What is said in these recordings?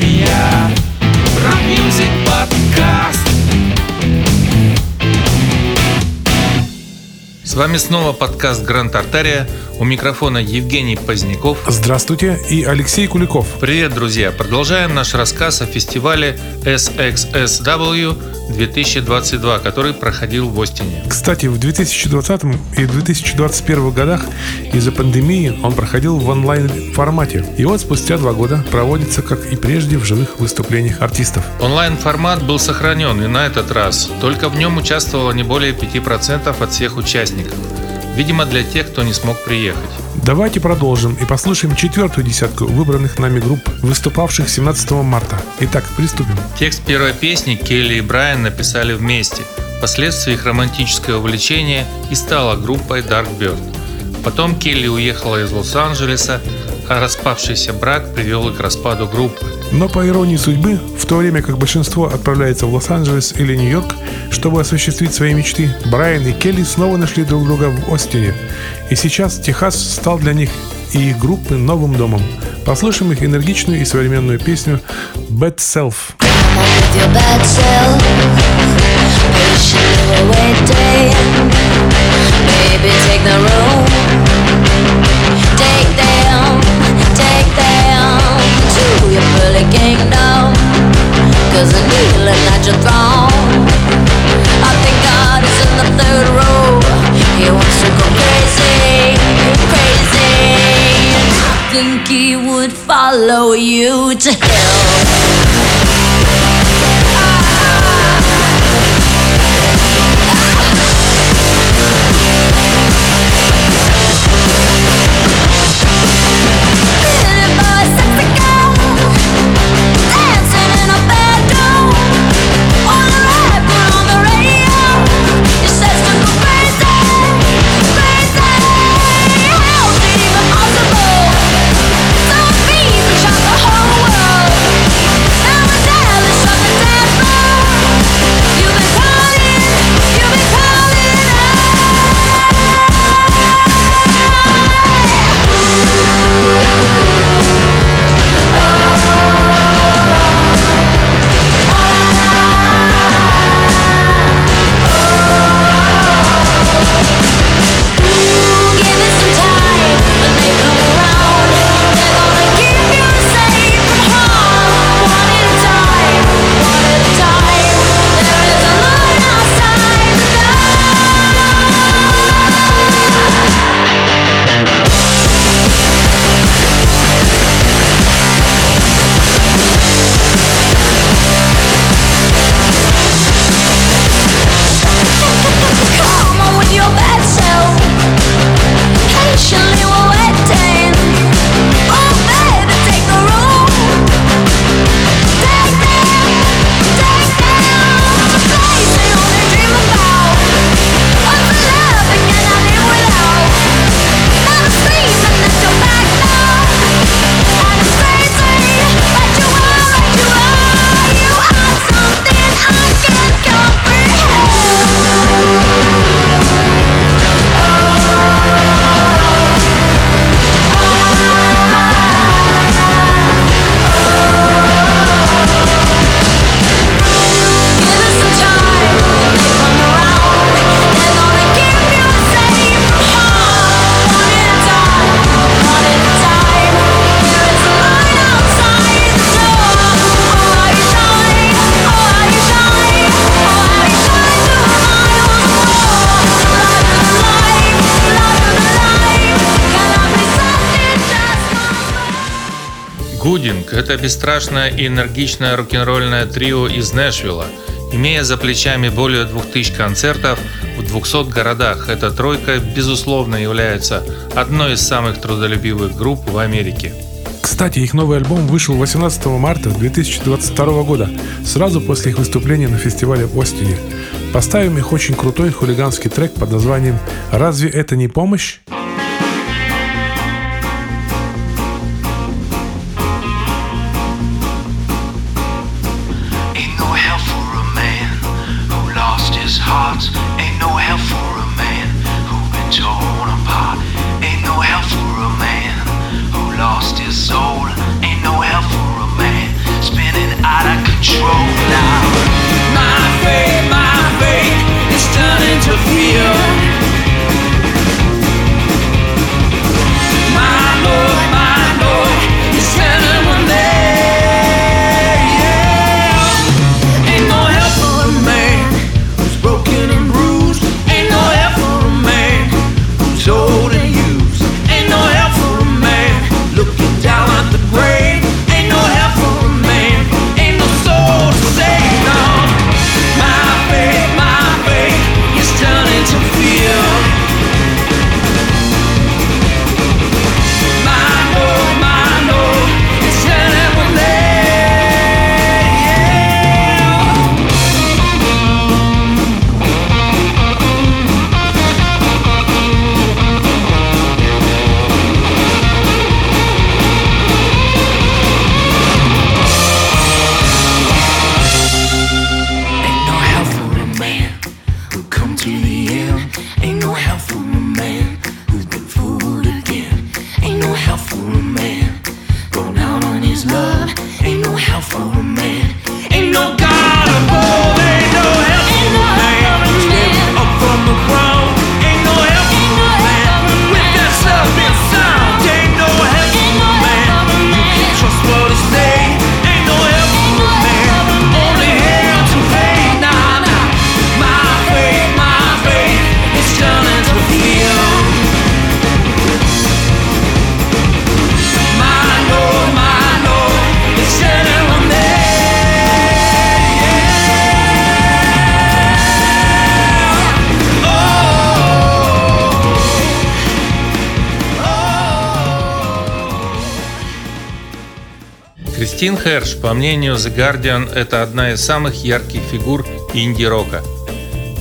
caminhar. Rock music. Вами снова подкаст Гранд Артария. У микрофона Евгений Поздняков. Здравствуйте, и Алексей Куликов. Привет, друзья! Продолжаем наш рассказ о фестивале SXSW 2022, который проходил в Остине. Кстати, в 2020 и 2021 годах из-за пандемии он проходил в онлайн-формате. И вот спустя два года проводится, как и прежде, в живых выступлениях артистов. Онлайн-формат был сохранен и на этот раз. Только в нем участвовало не более 5% от всех участников. Видимо, для тех, кто не смог приехать. Давайте продолжим и послушаем четвертую десятку выбранных нами групп, выступавших 17 марта. Итак, приступим. Текст первой песни Келли и Брайан написали вместе. Впоследствии их романтическое увлечение и стало группой Dark Bird. Потом Келли уехала из Лос-Анджелеса, а распавшийся брак привел их к распаду группы. Но по иронии судьбы, в то время как большинство отправляется в Лос-Анджелес или Нью-Йорк, чтобы осуществить свои мечты, Брайан и Келли снова нашли друг друга в Остине. И сейчас Техас стал для них и их группы новым домом. Послушаем их энергичную и современную песню «Bad Self». bad take the room. To your pearly kingdom. Cause the kneeling at your throne. I think God is in the third row. He wants to go crazy, crazy. I think he would follow you to hell. Гудинг – это бесстрашное и энергичное рок-н-ролльное трио из Нэшвилла. Имея за плечами более 2000 концертов в 200 городах, эта тройка, безусловно, является одной из самых трудолюбивых групп в Америке. Кстати, их новый альбом вышел 18 марта 2022 года, сразу после их выступления на фестивале в Остине. Поставим их очень крутой хулиганский трек под названием «Разве это не помощь?» feel Мартин Херш, по мнению The Guardian, это одна из самых ярких фигур инди-рока.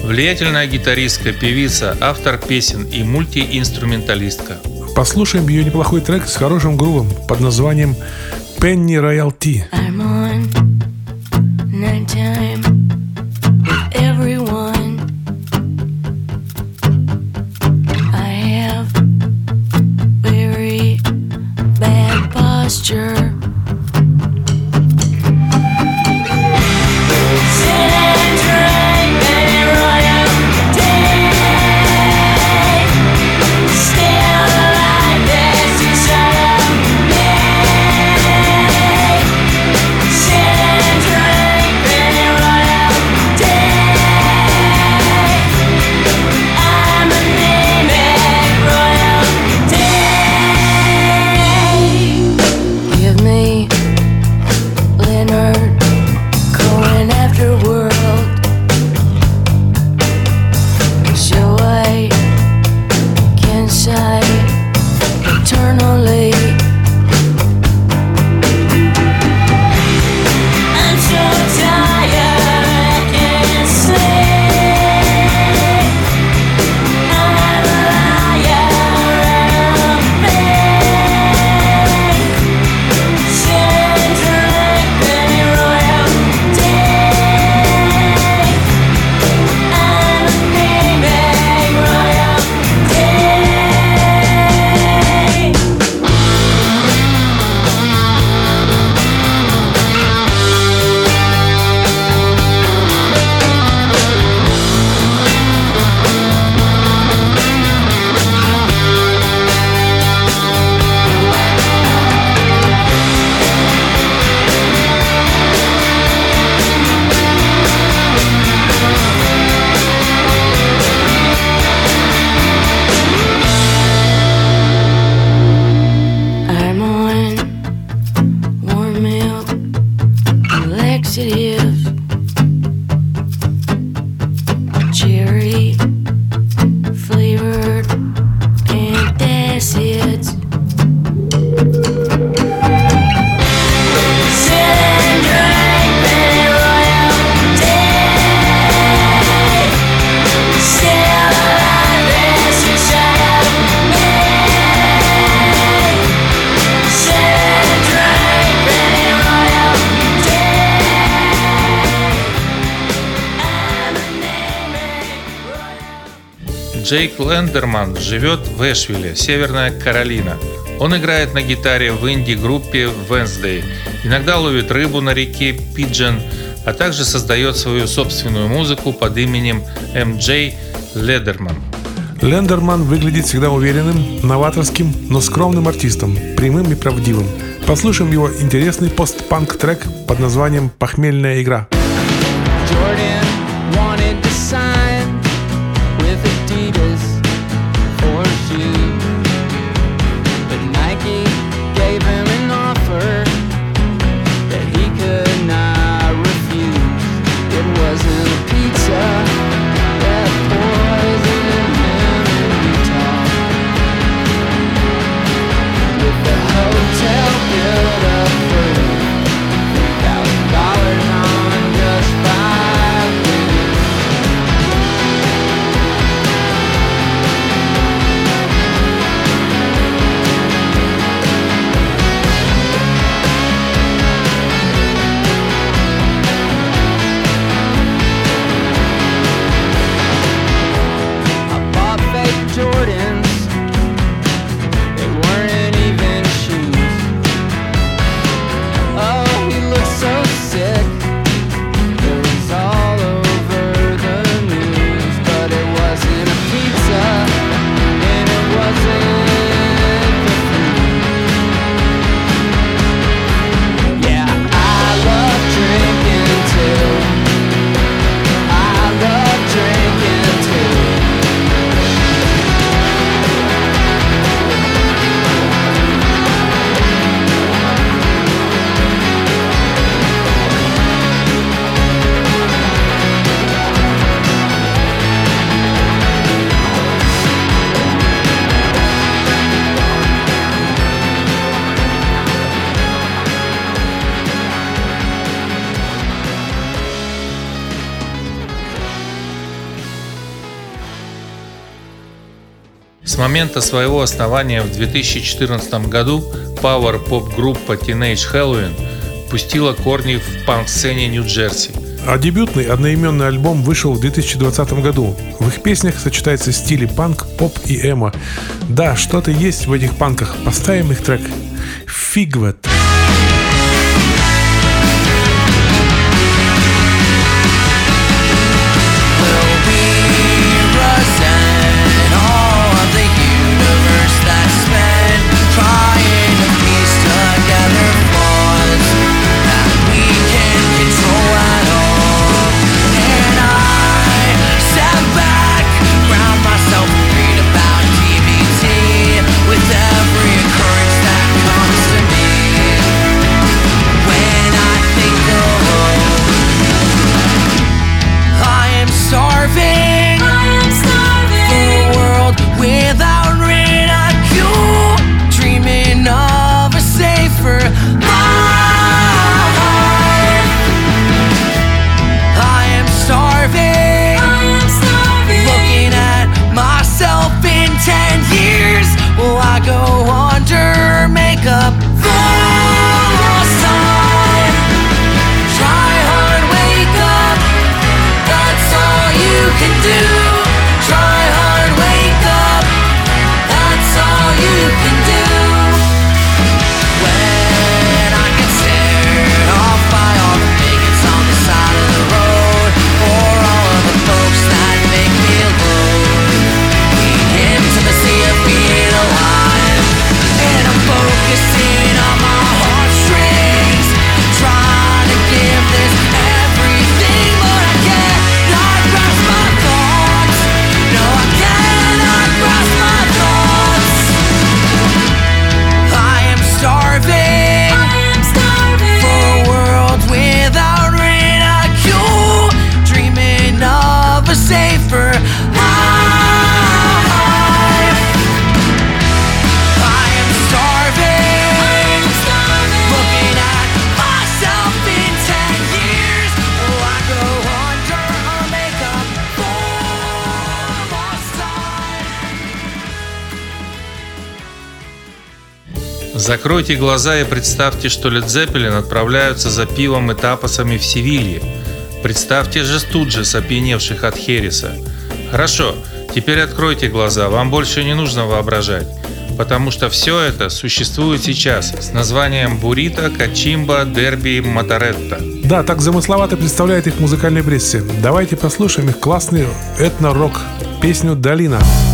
Влиятельная гитаристка, певица, автор песен и мультиинструменталистка. Послушаем ее неплохой трек с хорошим грувом под названием «Penny Royalty». I'm on Джейк Лендерман живет в Эшвилле, Северная Каролина. Он играет на гитаре в инди-группе Wednesday, иногда ловит рыбу на реке Пиджен, а также создает свою собственную музыку под именем MJ Ледерман. Лендерман выглядит всегда уверенным, новаторским, но скромным артистом, прямым и правдивым. Послушаем его интересный постпанк-трек под названием «Похмельная игра». Jordan. С момента своего основания в 2014 году пауэр-поп-группа Teenage Halloween пустила корни в панк-сцене Нью-Джерси. А дебютный одноименный альбом вышел в 2020 году. В их песнях сочетаются стили панк, поп и эмо. Да, что-то есть в этих панках. Поставим их трек. Фигвет. Will Закройте глаза и представьте, что Лед Зеппелин отправляются за пивом и тапосами в Севилье. Представьте же тут же сопьяневших от Хереса. Хорошо, теперь откройте глаза, вам больше не нужно воображать. Потому что все это существует сейчас с названием «Буррито», «Качимба», «Дерби», Моторетта. Да, так замысловато представляет их в музыкальной прессе. Давайте послушаем их классный этно-рок, песню «Долина». «Долина».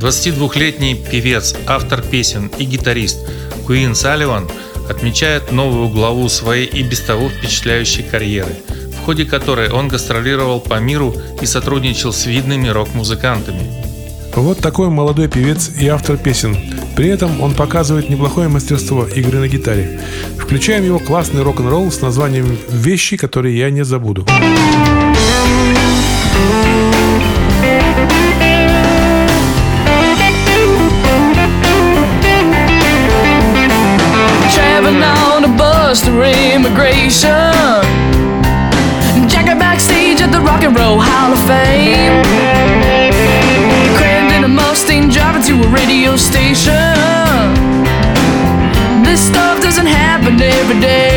22-летний певец, автор песен и гитарист Куин Салливан отмечает новую главу своей и без того впечатляющей карьеры, в ходе которой он гастролировал по миру и сотрудничал с видными рок-музыкантами. Вот такой молодой певец и автор песен. При этом он показывает неплохое мастерство игры на гитаре. Включаем его классный рок-н-ролл с названием «Вещи, которые я не забуду». thank you Through immigration. Jacket backstage at the Rock and Roll Hall of Fame. Crammed in a Mustang driving to a radio station. This stuff doesn't happen every day.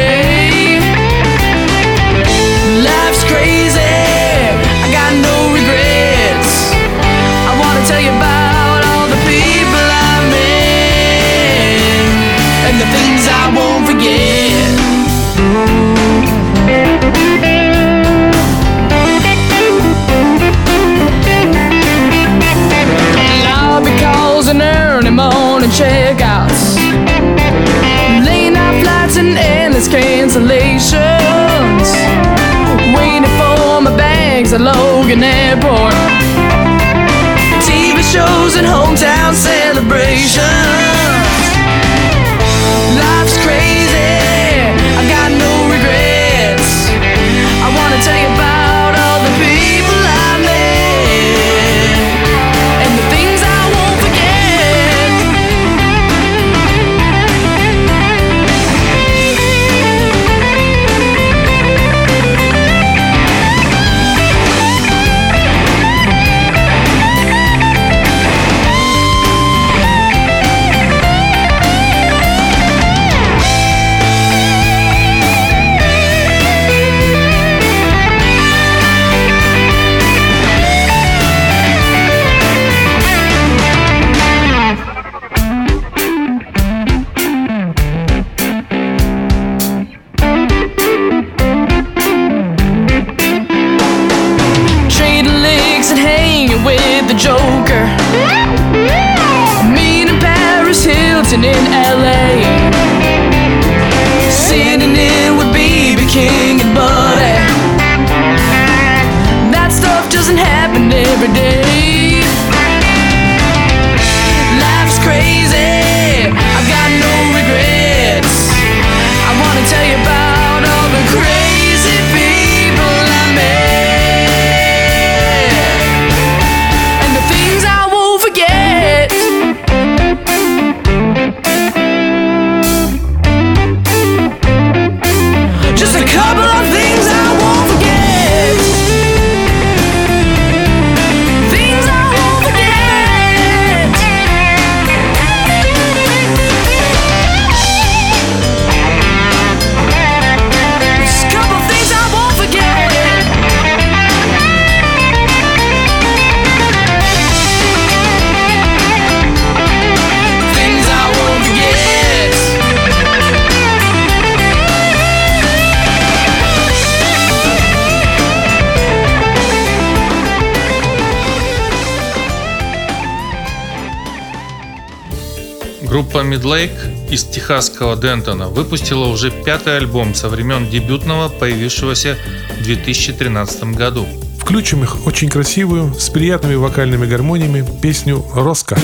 Группа Midlake из техасского Дентона выпустила уже пятый альбом со времен дебютного, появившегося в 2013 году. Включим их очень красивую, с приятными вокальными гармониями песню «Роско».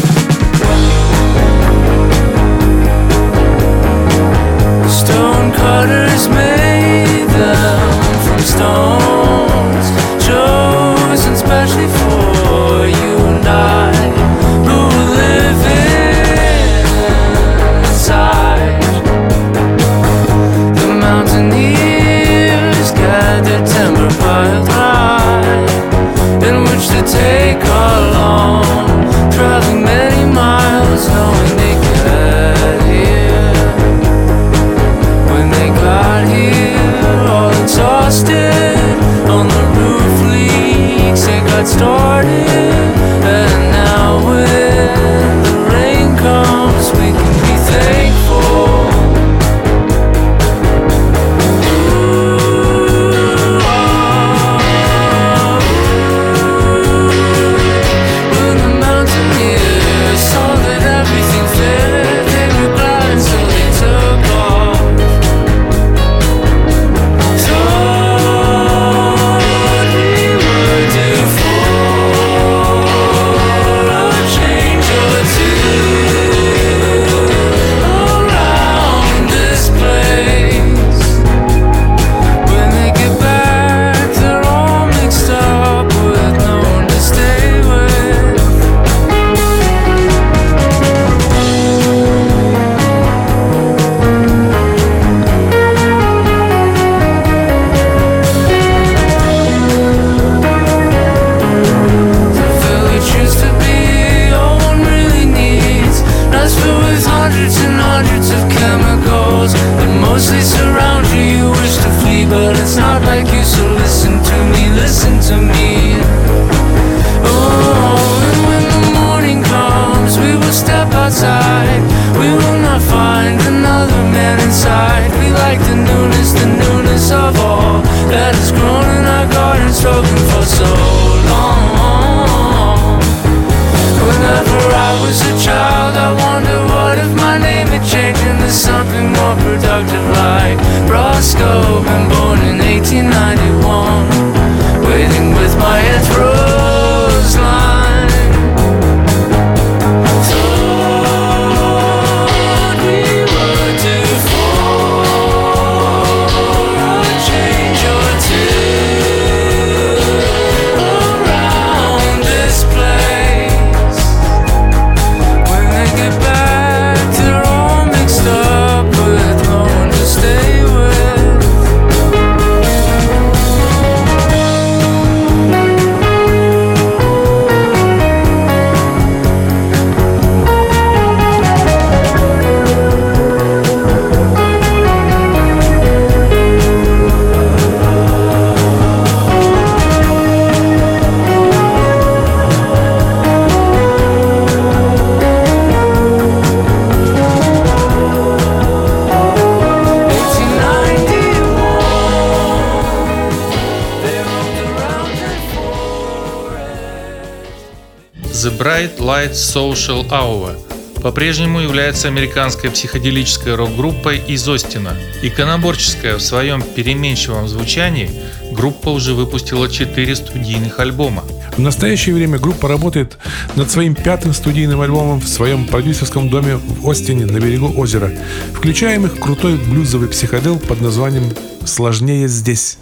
Stone cutters made them from stones, chosen specially for you and I, piled in which to take along, traveling many miles, knowing they get here. When they got here, all exhausted on the roof leaks, got started. And now, when the rain comes, we can step outside. We will not find another man inside. We like the newness, the newness of all that has grown in our garden, struggling for so long. Whenever I was a child, I wonder what if my name had changed into something more productive like Roscoe. Been born in 1891, waiting with my head rose Bright Light Social Hour по-прежнему является американской психоделической рок-группой из Остина. Иконоборческая в своем переменчивом звучании, группа уже выпустила 4 студийных альбома. В настоящее время группа работает над своим пятым студийным альбомом в своем продюсерском доме в Остине на берегу озера. Включаем их крутой блюзовый психодел под названием «Сложнее здесь».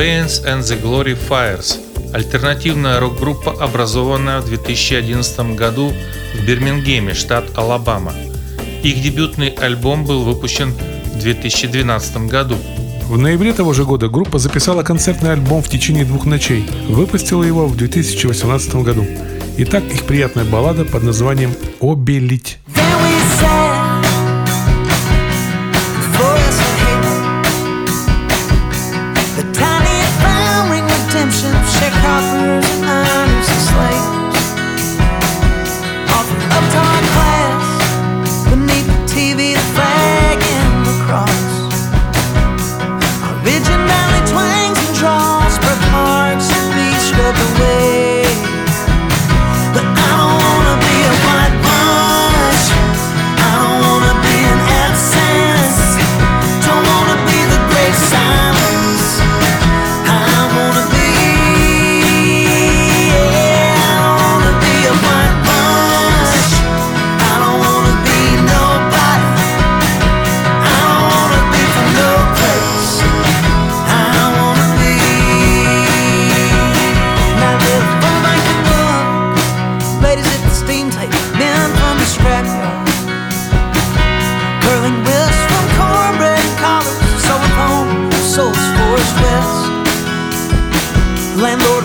Banes and the Glory Fires, альтернативная рок-группа, образованная в 2011 году в Бирмингеме, штат Алабама. Их дебютный альбом был выпущен в 2012 году. В ноябре того же года группа записала концертный альбом в течение двух ночей, выпустила его в 2018 году. Итак, их приятная баллада под названием «Обелить». landlord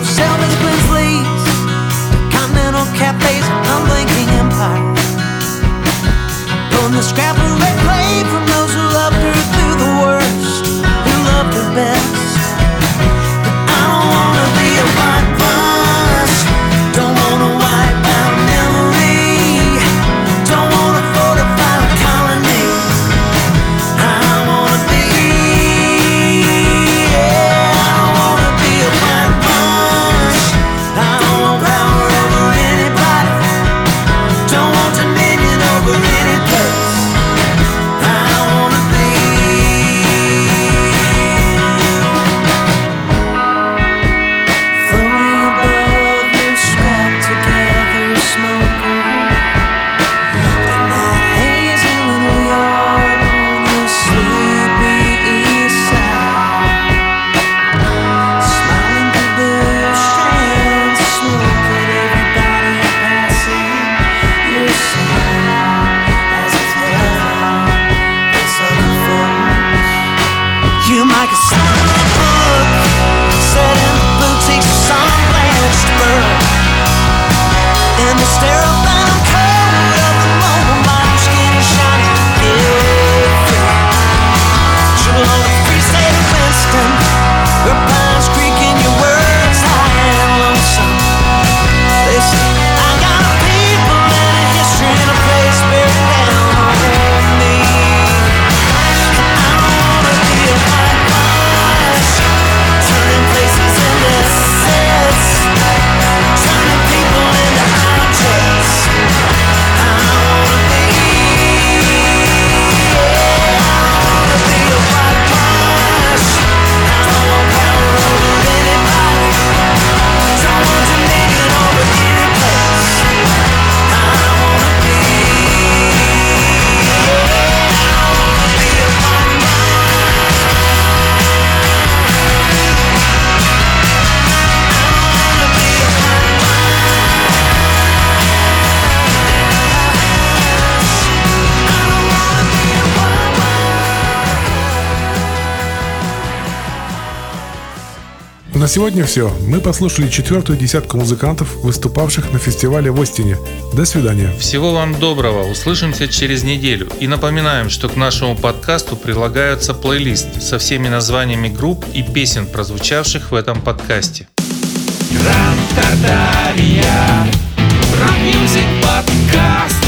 сегодня все. Мы послушали четвертую десятку музыкантов, выступавших на фестивале в Остине. До свидания. Всего вам доброго. Услышимся через неделю. И напоминаем, что к нашему подкасту прилагается плейлист со всеми названиями групп и песен, прозвучавших в этом подкасте. Гранд Тартария. Подкаст.